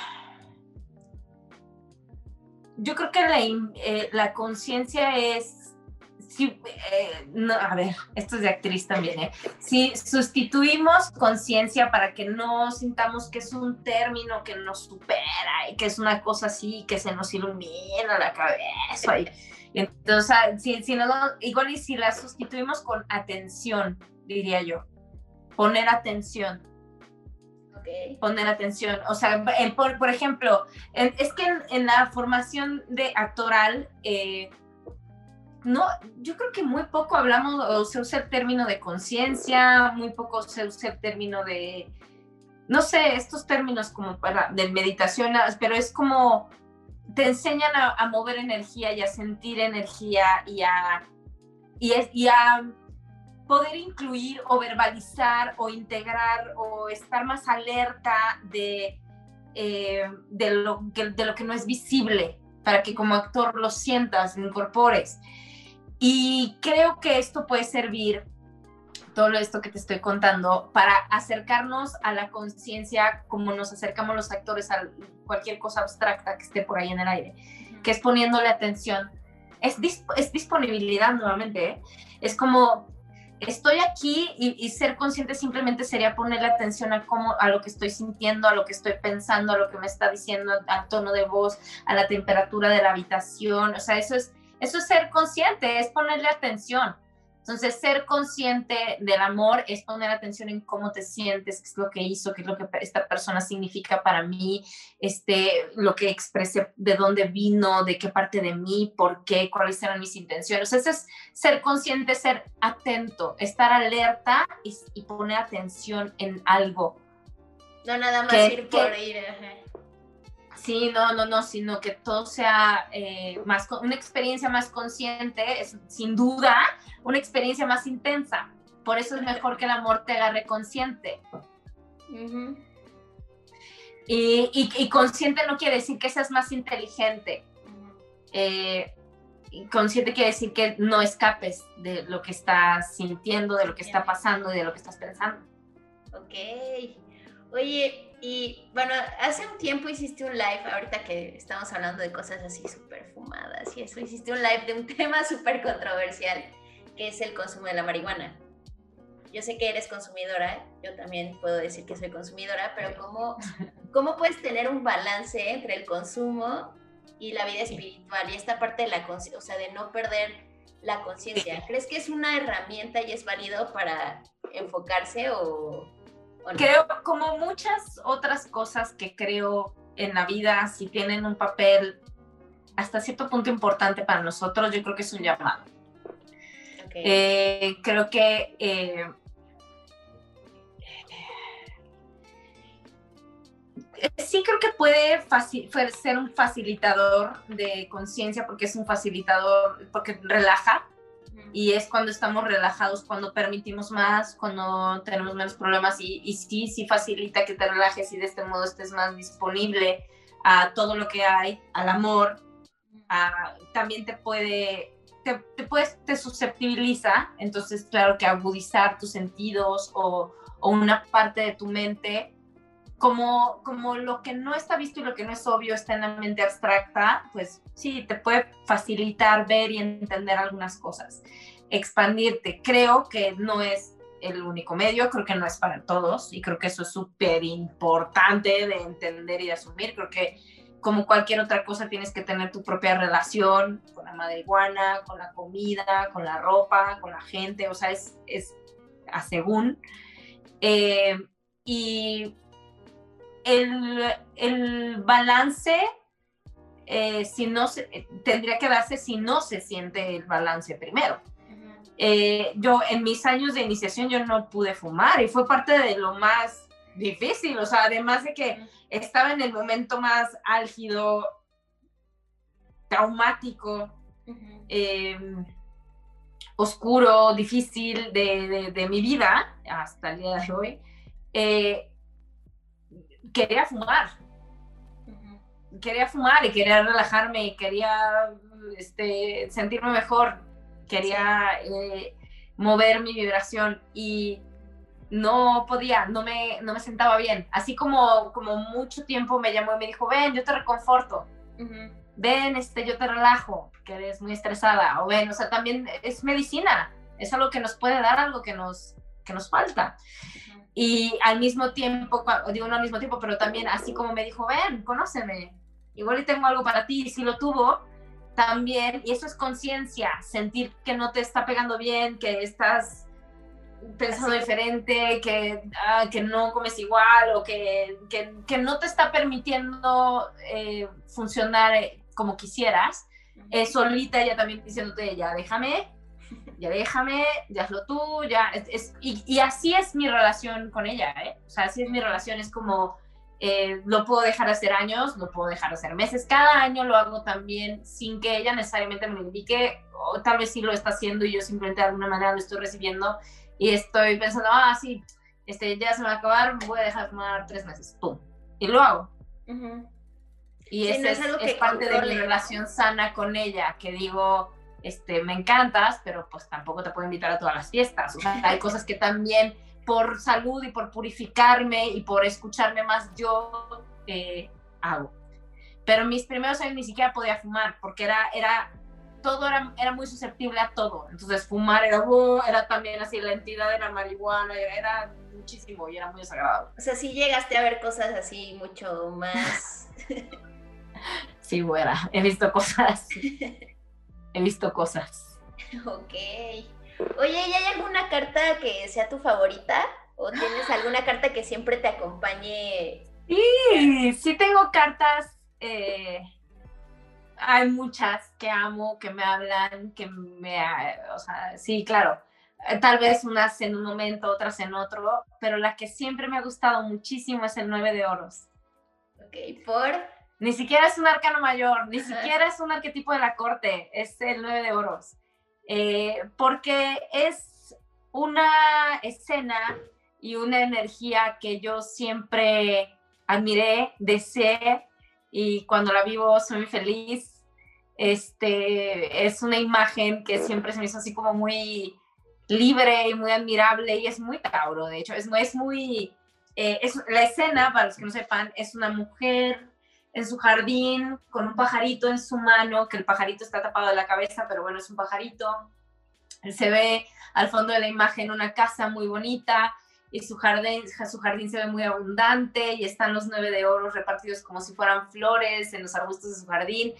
yo creo que la, eh, la conciencia es, eh, no, a ver, esto es de actriz también, ¿eh? Si sustituimos conciencia para que no sintamos que es un término que nos supera y que es una cosa así, que se nos ilumina la cabeza. Y, entonces, si, si no, igual y si la sustituimos con atención, diría yo, poner atención poner atención. O sea, por, ejemplo, es que en, la formación de actoral, eh, no, yo creo que muy poco hablamos o se usa el término de conciencia, muy poco se usa el término de, no sé, estos términos como para, de meditación, pero es como te enseñan a, mover energía y a sentir energía y a, y, y a poder incluir o verbalizar o integrar o estar más alerta de, eh, de, lo, que, de lo que no es visible, para que como actor lo sientas, lo incorpores. Y creo que esto puede servir todo esto que te estoy contando para acercarnos a la conciencia como nos acercamos los actores a cualquier cosa abstracta que esté por ahí en el aire, que es poniéndole atención. Es, es disponibilidad nuevamente, ¿eh? es como estoy aquí y, ser consciente simplemente sería ponerle atención a cómo, a lo que estoy sintiendo, a lo que estoy pensando, a lo que me está diciendo, al tono de voz, a la temperatura de la habitación. O sea, eso es, eso es ser consciente, es ponerle atención. Entonces, ser consciente del amor es poner atención en cómo te sientes, qué es lo que hizo, qué es lo que esta persona significa para mí, este, lo que expresé, de dónde vino, de qué parte de mí, por qué, cuáles eran mis intenciones. Ese es ser consciente, ser atento, estar alerta y, poner atención en algo. No nada más ir por ir. Sí, no, no, no, sino que todo sea eh, más, una experiencia más consciente, es sin duda una experiencia más intensa. Por eso es mejor que el amor te agarre consciente. y, consciente no quiere decir que seas más inteligente. Eh, consciente quiere decir que no escapes de lo que estás sintiendo, de lo que está pasando y de lo que estás pensando. Ok. Oye, y bueno, hace un tiempo hiciste un live, ahorita que estamos hablando de cosas así súper fumadas y eso, hiciste un live de un <laughs> tema súper controversial, que es el consumo de la marihuana. Yo sé que eres consumidora, yo también puedo decir que soy consumidora, pero ¿cómo, <laughs> cómo puedes tener un balance entre el consumo y la vida espiritual y esta parte de la o sea, de no perder la conciencia? ¿Crees que es una herramienta y es válido para enfocarse o, Creo, como muchas otras cosas que creo en la vida, si tienen un papel hasta cierto punto importante para nosotros, yo creo que es un llamado. Eh, creo que eh, sí creo que puede ser un facilitador de conciencia porque es un facilitador, porque relaja, y es cuando estamos relajados, cuando permitimos más, cuando tenemos menos problemas y, y sí, sí facilita que te relajes y de este modo estés más disponible a todo lo que hay, al amor, también te puede, te, te, puedes, te susceptibiliza, entonces claro que agudizar tus sentidos o, o una parte de tu mente como, como lo que no está visto y lo que no es obvio está en la mente abstracta, pues sí, te puede facilitar ver y entender algunas cosas. Expandirte, creo que no es el único medio, creo que no es para todos y creo que eso es súper importante de entender y de asumir. Creo que como cualquier otra cosa tienes que tener tu propia relación con la marihuana, con la comida, con la ropa, con la gente, o sea, es, es a según. Eh, y el, balance eh, si no se, tendría que darse si no se siente el balance primero. Eh, yo en mis años de iniciación yo no pude fumar y fue parte de lo más difícil, o sea, además de que estaba en el momento más álgido, traumático, em, oscuro, difícil de, mi vida hasta el día de hoy. Eh, quería fumar. Quería fumar y quería relajarme y quería este, sentirme mejor. Quería eh, mover mi vibración y no podía, no me, no me sentaba bien. Así como, como mucho tiempo me llamó y me dijo, ven, yo te reconforto. Ven, este, yo te relajo, que eres muy estresada. O ven, o sea, también es medicina. Es algo que nos puede dar algo que nos, que nos falta. Y al mismo tiempo, digo no al mismo tiempo, pero también así como me dijo, ven, conóceme, igual y tengo algo para ti, y si lo tuvo, también, y eso es conciencia, sentir que no te está pegando bien, que estás pensando diferente, que, ah, que no comes igual o que, que, que no te está permitiendo eh, funcionar eh, como quisieras, eh, solita ella también diciéndote, ya déjame, ya déjame, ya hazlo tú, ya, es, y, así es mi relación con ella, ¿eh? O sea, así es mi relación, es como, eh, lo puedo dejar hacer años, lo puedo dejar hacer meses, cada año lo hago también sin que ella necesariamente me lo indique, o tal vez sí lo está haciendo y yo simplemente de alguna manera lo estoy recibiendo y estoy pensando, ah, sí, este, ya se me va a acabar, voy a dejar de fumar tres meses, pum, y lo hago. Y eso es, es, parte de mi relación sana con ella, que digo, este, me encantas, pero pues tampoco te puedo invitar a todas las fiestas. O sea, hay cosas que también por salud y por purificarme y por escucharme más yo eh, hago. Pero mis primeros años ni siquiera podía fumar porque era, era todo era, era muy susceptible a todo. Entonces fumar era, uh, era también así, la entidad era marihuana, era, muchísimo y era muy desagradable. O sea, sí llegaste a ver cosas así mucho más... sí, güera, he visto cosas. <laughs> he visto cosas. <laughs> Ok. Oye, ¿y hay alguna carta que sea tu favorita? ¿O tienes alguna <gasps> carta que siempre te acompañe? Sí, sí tengo cartas eh, hay muchas que amo, que me hablan, que me, o sea, sí, claro, eh, tal vez unas en un momento, otras en otro, pero la que siempre me ha gustado muchísimo es el 9 de oros. Ok, por... Ni siquiera es un arcano mayor, ni siquiera es un arquetipo de la corte, es el 9 de oros. Eh, porque es una escena y una energía que yo siempre admiré, deseé y cuando la vivo soy muy feliz. Este, es una imagen que siempre se me hizo así como muy libre y muy admirable y es muy Tauro, de hecho, es, es muy... Eh, es, la escena, para los que no sepan, es una mujer en su jardín con un pajarito en su mano, que el pajarito está tapado de la cabeza, pero bueno, es un pajarito. Se ve al fondo de la imagen una casa muy bonita, y su jardín, su jardín se ve muy abundante y están los nueve de oro repartidos como si fueran flores en los arbustos de su jardín.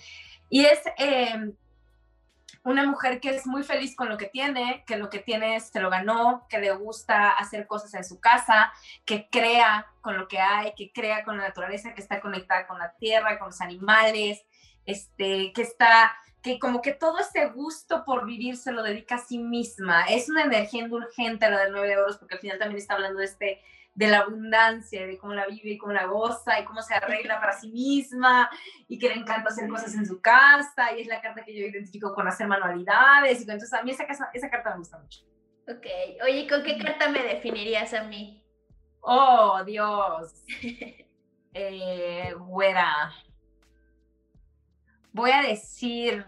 Y es em, una mujer que es muy feliz con lo que tiene, que lo que tiene se lo ganó, que le gusta hacer cosas en su casa, que crea con lo que hay, que crea con la naturaleza, que está conectada con la tierra, con los animales, este, que está que como que todo ese gusto por vivir se lo dedica a sí misma. Es una energía indulgente la del nueve de oros, porque al final también está hablando de, este, de la abundancia, de cómo la vive y cómo la goza y cómo se arregla para sí misma y que le encanta hacer cosas en su casa y es la carta que yo identifico con hacer manualidades y entonces a mí esa, esa carta me gusta mucho. Ok, oye, ¿con qué carta me definirías a mí? Oh, Dios. <laughs> eh, güera voy a decir,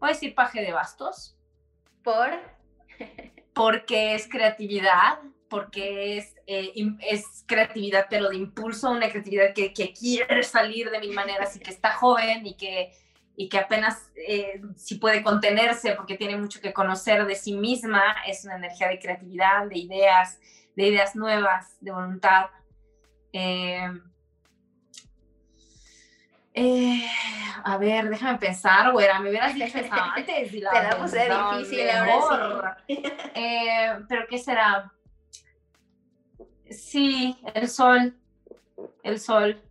voy a decir paje de bastos. ¿Por? <laughs> Porque es creatividad, porque es, eh, es creatividad, pero de impulso, una creatividad que, quiere salir de mil maneras y que está joven y que, y que apenas eh, si puede contenerse porque tiene mucho que conocer de sí misma, es una energía de creatividad, de ideas, de ideas nuevas, de voluntad. Eh, eh, a ver, déjame pensar, güera, me hubieras dicho eso <laughs> antes. Y la Te la puse difícil ahora sí. Eh, Pero ¿qué será? Sí, el sol. El sol.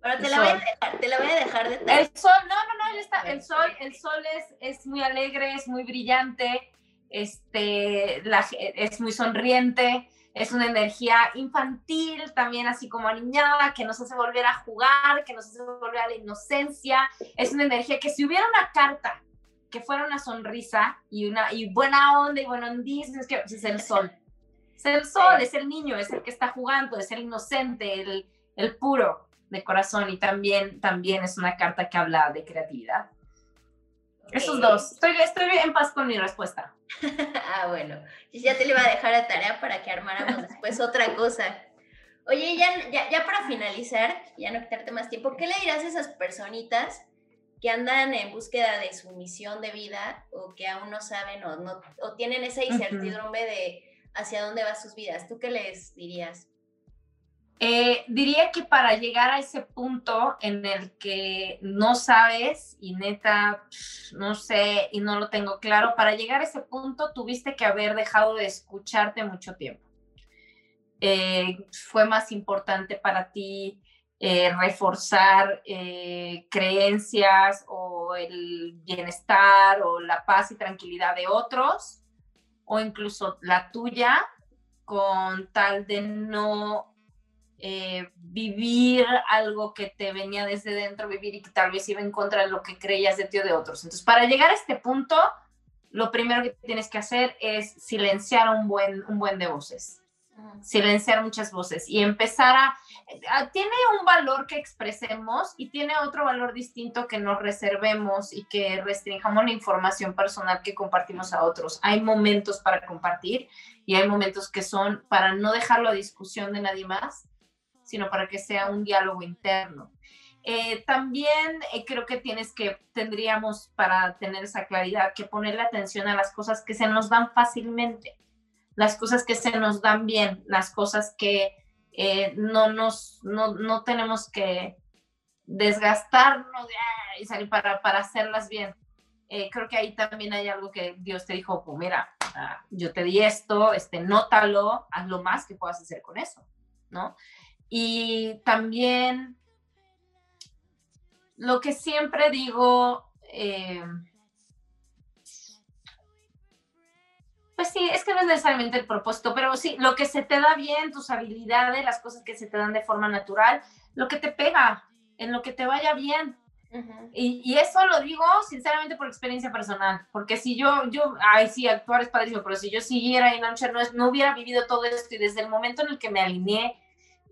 Pero te la, Voy a dejar, te la voy a dejar de El sol, no, no, no, ya está. El sol, el sol es, es muy alegre, es muy brillante, este, la, es muy sonriente es una energía infantil, también así como aniñada, que nos hace volver a jugar, que nos hace volver a la inocencia. Es una energía que si hubiera una carta que fuera una sonrisa y una y buena onda y buena ondis, es que es el sol. Es el sol, es el niño, es el que está jugando, es el inocente, el, el puro de corazón y también, también es una carta que habla de creatividad. Esos dos. Estoy, estoy en paz con mi respuesta. <laughs> ah, bueno. Ya te le iba a dejar a tarea para que armáramos después otra cosa. Oye, ya, ya, ya para finalizar, ya no quitarte más tiempo, ¿qué le dirás a esas personitas que andan en búsqueda de su misión de vida o que aún no saben o, no, o tienen esa incertidumbre de hacia dónde van sus vidas? ¿Tú qué les dirías? Eh, diría que para llegar a ese punto en el que no sabes y neta, no sé y no lo tengo claro, para llegar a ese punto tuviste que haber dejado de escucharte mucho tiempo. Eh, fue más importante para ti eh, reforzar creencias o el bienestar o la paz y tranquilidad de otros o incluso la tuya con tal de no eh, vivir algo que te venía desde dentro, vivir y que tal vez iba en contra de lo que creías de ti o de otros. Entonces, para llegar a este punto, lo primero que tienes que hacer es silenciar un buen, un buen de voces. silenciar muchas voces y empezar a, Tiene un valor que expresemos y tiene otro valor distinto que nos reservemos y que restringamos la información personal que compartimos a otros. Hay momentos para compartir y hay momentos que son para no dejarlo a discusión de nadie más, sino para que sea un diálogo interno. Eh, también eh, creo que tienes que, tendríamos para tener esa claridad, que ponerle atención a las cosas que se nos dan fácilmente las cosas que se nos dan bien, las cosas que eh, no nos, no, tenemos que desgastarnos y salir para, para hacerlas bien. Eh, creo que ahí también hay algo que Dios te dijo, pues mira, ah, yo te di esto, este, nótalo, haz lo más que puedas hacer con eso, ¿no? Y también lo que siempre digo, eh, Pues sí, es que no es necesariamente el propósito, pero sí, lo que se te da bien, tus habilidades, las cosas que se te dan de forma natural, lo que te pega, en lo que te vaya bien. y, eso lo digo sinceramente por experiencia personal, porque si yo, yo, ay, sí, actuar es padrísimo, pero si yo siguiera en Launcher no, no hubiera vivido todo esto y desde el momento en el que me alineé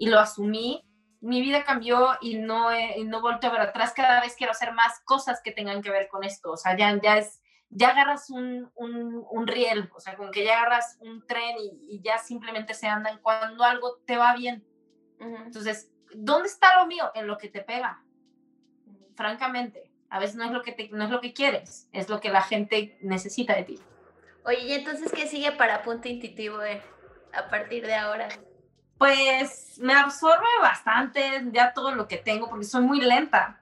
y lo asumí, mi vida cambió y no, no he vuelto a ver atrás. Cada vez quiero hacer más cosas que tengan que ver con esto. O sea, ya, ya es, ya agarras un, un, riel, o sea, con que ya agarras un tren y, ya simplemente se andan cuando algo te va bien. Entonces, ¿dónde está lo mío? En lo que te pega. Francamente, a veces no es lo que te, no es lo que quieres, es lo que la gente necesita de ti. Oye, ¿y entonces qué sigue para punto intuitivo eh, a partir de ahora? Pues me absorbe bastante ya todo lo que tengo porque soy muy lenta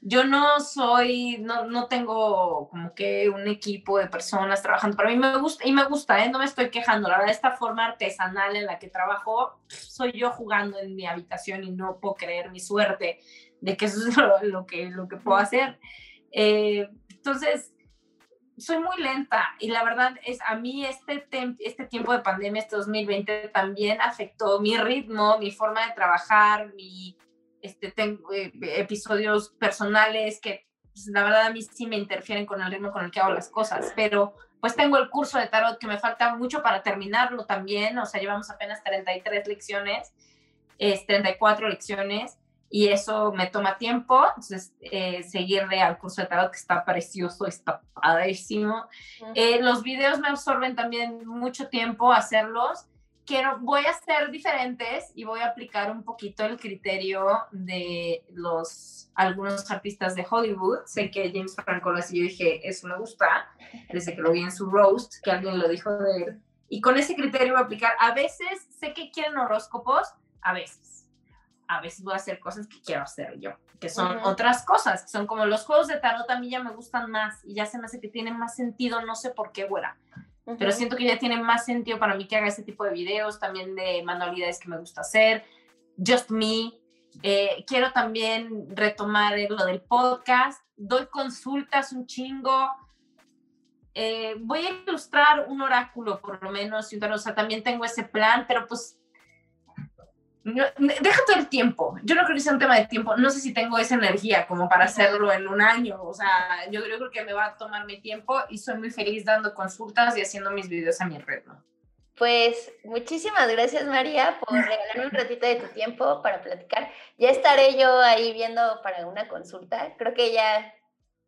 yo no soy, no, no tengo como que un equipo de personas trabajando para mí, me gusta, y me gusta, ¿eh? no me estoy quejando, la verdad, esta forma artesanal en la que trabajo, soy yo jugando en mi habitación y no puedo creer mi suerte de que eso es <laughs> lo, que, lo que puedo hacer. Eh, entonces, soy muy lenta y la verdad es, a mí este, este tiempo de pandemia, este 2020, también afectó mi ritmo, mi forma de trabajar, mi este, tengo eh, episodios personales que pues, la verdad a mí sí me interfieren con el ritmo con el que hago las cosas, pero pues tengo el curso de tarot que me falta mucho para terminarlo también, o sea, llevamos apenas 33 lecciones, es 34 lecciones y eso me toma tiempo, entonces eh, seguirle al curso de tarot que está precioso, está padrísimo. Eh, los videos me absorben también mucho tiempo hacerlos quiero, voy a ser diferentes y voy a aplicar un poquito el criterio de los algunos artistas de Hollywood. Sé que James Franco lo y yo dije, eso me gusta, desde que lo vi en su roast, que alguien lo dijo de él. Y con ese criterio voy a aplicar. A veces sé que quieren horóscopos, a veces. A veces voy a hacer cosas que quiero hacer yo, que son otras cosas, que son como los juegos de tarot a mí ya me gustan más y ya se me hace que tienen más sentido, no sé por qué, güera pero siento que ya tiene más sentido para mí que haga ese tipo de videos, también de manualidades que me gusta hacer, Just Me. Eh, quiero también retomar lo del podcast, doy consultas un chingo. Eh, voy a ilustrar un oráculo, por lo menos, o sea, también tengo ese plan, pero pues deja todo el tiempo. Yo no creo que sea un tema de tiempo. No sé si tengo esa energía como para hacerlo en un año. O sea, yo, creo que me va a tomar mi tiempo y soy muy feliz dando consultas y haciendo mis videos a mi ritmo. Pues muchísimas gracias María por <laughs> regalarme un ratito de tu tiempo para platicar. Ya estaré yo ahí viendo para una consulta. Creo que ya,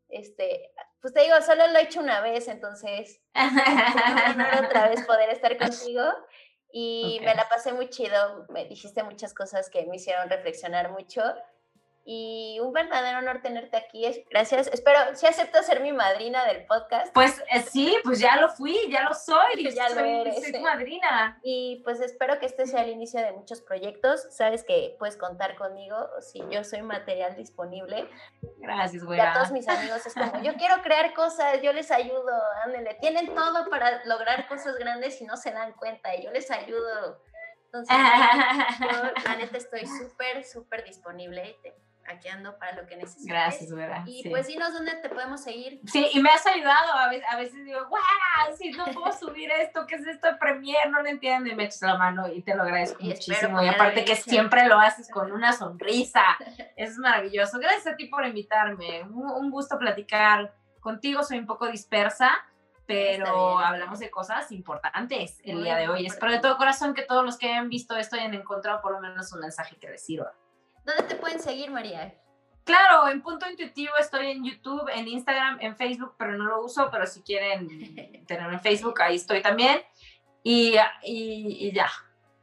este, pues te digo, solo lo he hecho una vez, entonces <laughs> otra vez poder estar contigo y me la pasé muy chido, me dijiste muchas cosas que me hicieron reflexionar mucho y un verdadero honor tenerte aquí. Gracias. Espero, si acepto ser mi madrina del podcast. Pues eh, sí, pues ya lo fui, ya lo soy. ya lo eres. Soy tu madrina. Y pues espero que este sea el inicio de muchos proyectos. Sabes que puedes contar conmigo si yo soy material disponible. Gracias, güey. a todos mis amigos es como, yo quiero crear cosas, yo les ayudo, ándele. Tienen todo para lograr cosas grandes y no se dan cuenta y yo les ayudo. Entonces, yo, la neta estoy súper, súper disponible aquí ando para lo que necesites. Gracias, ¿verdad? Y pues dinos dónde te podemos seguir. Sí, y me has ayudado. A veces, a veces digo, ¡guau! Si no puedo subir esto, ¿qué es esto de Premiere? No lo entiendo. Y me echas la mano y te lo agradezco muchísimo. Y aparte que siempre lo haces con una sonrisa. Es maravilloso. Gracias a ti por invitarme. Un, gusto platicar contigo. Soy un poco dispersa pero hablamos de cosas importantes el día de hoy. Espero de todo corazón que todos los que hayan visto esto hayan encontrado por lo menos un mensaje que les sirva. ¿Dónde te pueden seguir, María? Claro, en punto intuitivo estoy en YouTube, en Instagram, en Facebook, pero no lo uso, pero si quieren <laughs> tenerme en Facebook, ahí estoy también. Y, y, ya,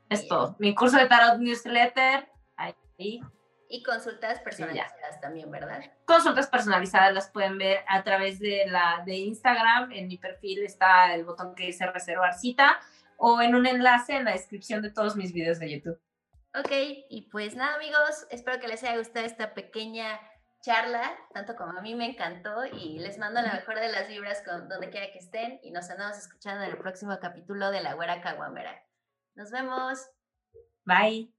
es todo. Mi curso de tarot newsletter, ahí. Y consultas personalizadas también, ¿verdad? Consultas personalizadas las pueden ver a través de la de Instagram. En mi perfil está el botón que dice reservar cita o en un enlace en la descripción de todos mis videos de YouTube. Ok, y pues nada amigos, espero que les haya gustado esta pequeña charla, tanto como a mí me encantó y les mando la mejor de las vibras con donde quiera que estén y nos andamos escuchando en el próximo capítulo de La Güera Caguamera. Nos vemos. Bye.